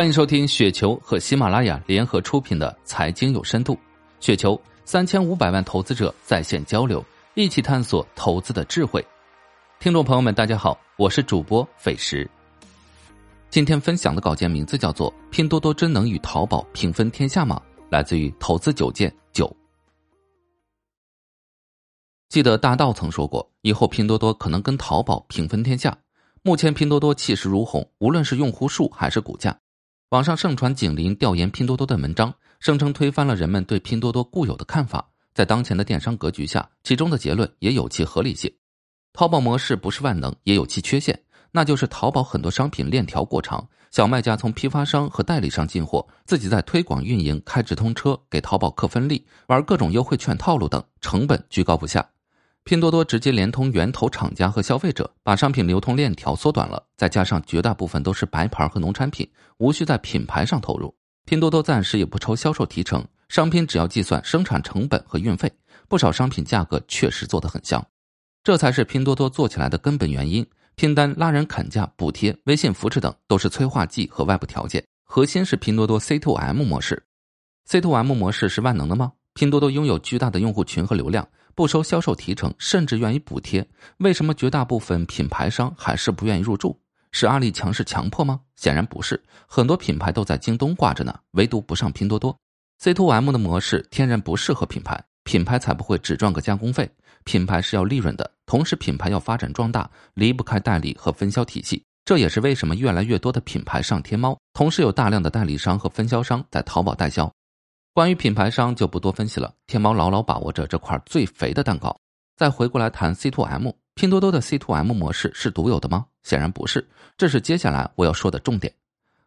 欢迎收听雪球和喜马拉雅联合出品的《财经有深度》，雪球三千五百万投资者在线交流，一起探索投资的智慧。听众朋友们，大家好，我是主播费时。今天分享的稿件名字叫做《拼多多真能与淘宝平分天下吗》，来自于投资九件九。记得大道曾说过，以后拼多多可能跟淘宝平分天下。目前拼多多气势如虹，无论是用户数还是股价。网上盛传景林调研拼多多的文章，声称推翻了人们对拼多多固有的看法。在当前的电商格局下，其中的结论也有其合理性。淘宝模式不是万能，也有其缺陷，那就是淘宝很多商品链条过长，小卖家从批发商和代理商进货，自己在推广运营、开直通车、给淘宝客分利、玩各种优惠券套路等，成本居高不下。拼多多直接连通源头厂家和消费者，把商品流通链条缩短了。再加上绝大部分都是白牌和农产品，无需在品牌上投入。拼多多暂时也不抽销售提成，商品只要计算生产成本和运费。不少商品价格确实做得很香，这才是拼多多做起来的根本原因。拼单拉人砍价、补贴、微信扶持等都是催化剂和外部条件，核心是拼多多 C to M 模式。C to M 模式是万能的吗？拼多多拥有巨大的用户群和流量。不收销售提成，甚至愿意补贴，为什么绝大部分品牌商还是不愿意入驻？是阿里强势强迫吗？显然不是，很多品牌都在京东挂着呢，唯独不上拼多多。C to M 的模式天然不适合品牌，品牌才不会只赚个加工费，品牌是要利润的，同时品牌要发展壮大，离不开代理和分销体系。这也是为什么越来越多的品牌上天猫，同时有大量的代理商和分销商在淘宝代销。关于品牌商就不多分析了，天猫牢牢把握着这块最肥的蛋糕。再回过来谈 C to M，拼多多的 C to M 模式是独有的吗？显然不是，这是接下来我要说的重点。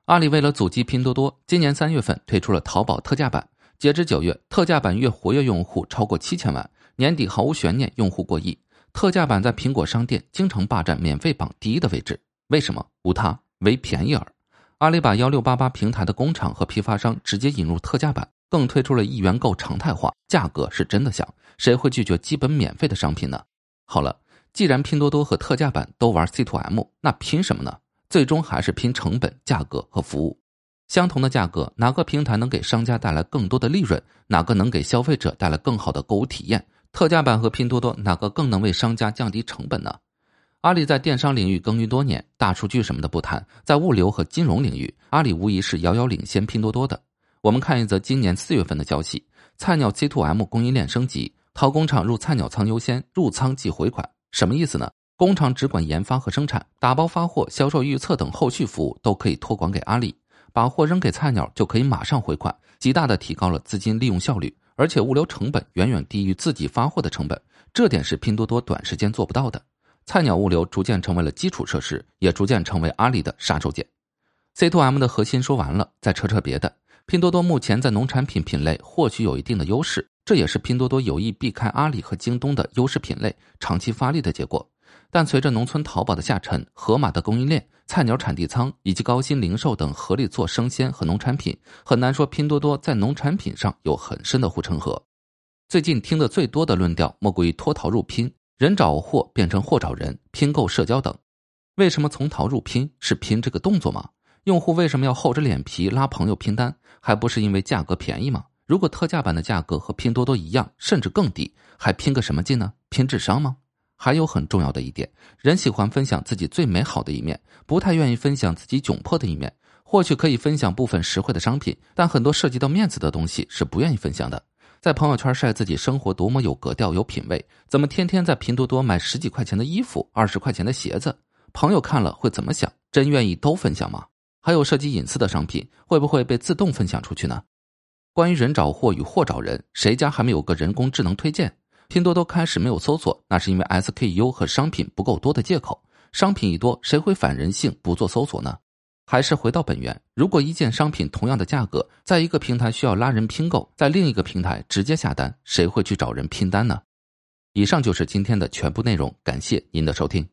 阿里为了阻击拼多多，今年三月份推出了淘宝特价版，截至九月，特价版月活跃用户超过七千万，年底毫无悬念，用户过亿。特价版在苹果商店经常霸占免费榜第一的位置，为什么？无他，唯便宜耳。阿里把幺六八八平台的工厂和批发商直接引入特价版。更推出了一元购常态化，价格是真的香，谁会拒绝基本免费的商品呢？好了，既然拼多多和特价版都玩 C to M，那拼什么呢？最终还是拼成本、价格和服务。相同的价格，哪个平台能给商家带来更多的利润？哪个能给消费者带来更好的购物体验？特价版和拼多多哪个更能为商家降低成本呢？阿里在电商领域耕耘多年，大数据什么的不谈，在物流和金融领域，阿里无疑是遥遥领先拼多多的。我们看一则今年四月份的消息：菜鸟 C to M 供应链升级，淘工厂入菜鸟仓优先，入仓即回款。什么意思呢？工厂只管研发和生产，打包发货、销售预测等后续服务都可以托管给阿里，把货扔给菜鸟就可以马上回款，极大的提高了资金利用效率，而且物流成本远远低于自己发货的成本，这点是拼多多短时间做不到的。菜鸟物流逐渐成为了基础设施，也逐渐成为阿里的杀手锏。C to M 的核心说完了，再扯扯别的。拼多多目前在农产品品类或许有一定的优势，这也是拼多多有意避开阿里和京东的优势品类，长期发力的结果。但随着农村淘宝的下沉、盒马的供应链、菜鸟产地仓以及高新零售等合力做生鲜和农产品，很难说拼多多在农产品上有很深的护城河。最近听得最多的论调莫过于脱淘入拼，人找货变成货找人，拼购社交等。为什么从淘入拼是拼这个动作吗？用户为什么要厚着脸皮拉朋友拼单？还不是因为价格便宜吗？如果特价版的价格和拼多多一样，甚至更低，还拼个什么劲呢？拼智商吗？还有很重要的一点，人喜欢分享自己最美好的一面，不太愿意分享自己窘迫的一面。或许可以分享部分实惠的商品，但很多涉及到面子的东西是不愿意分享的。在朋友圈晒自己生活多么有格调、有品味，怎么天天在拼多多买十几块钱的衣服、二十块钱的鞋子？朋友看了会怎么想？真愿意都分享吗？还有涉及隐私的商品，会不会被自动分享出去呢？关于人找货与货找人，谁家还没有个人工智能推荐？拼多多开始没有搜索，那是因为 SKU 和商品不够多的借口。商品一多，谁会反人性不做搜索呢？还是回到本源，如果一件商品同样的价格，在一个平台需要拉人拼购，在另一个平台直接下单，谁会去找人拼单呢？以上就是今天的全部内容，感谢您的收听。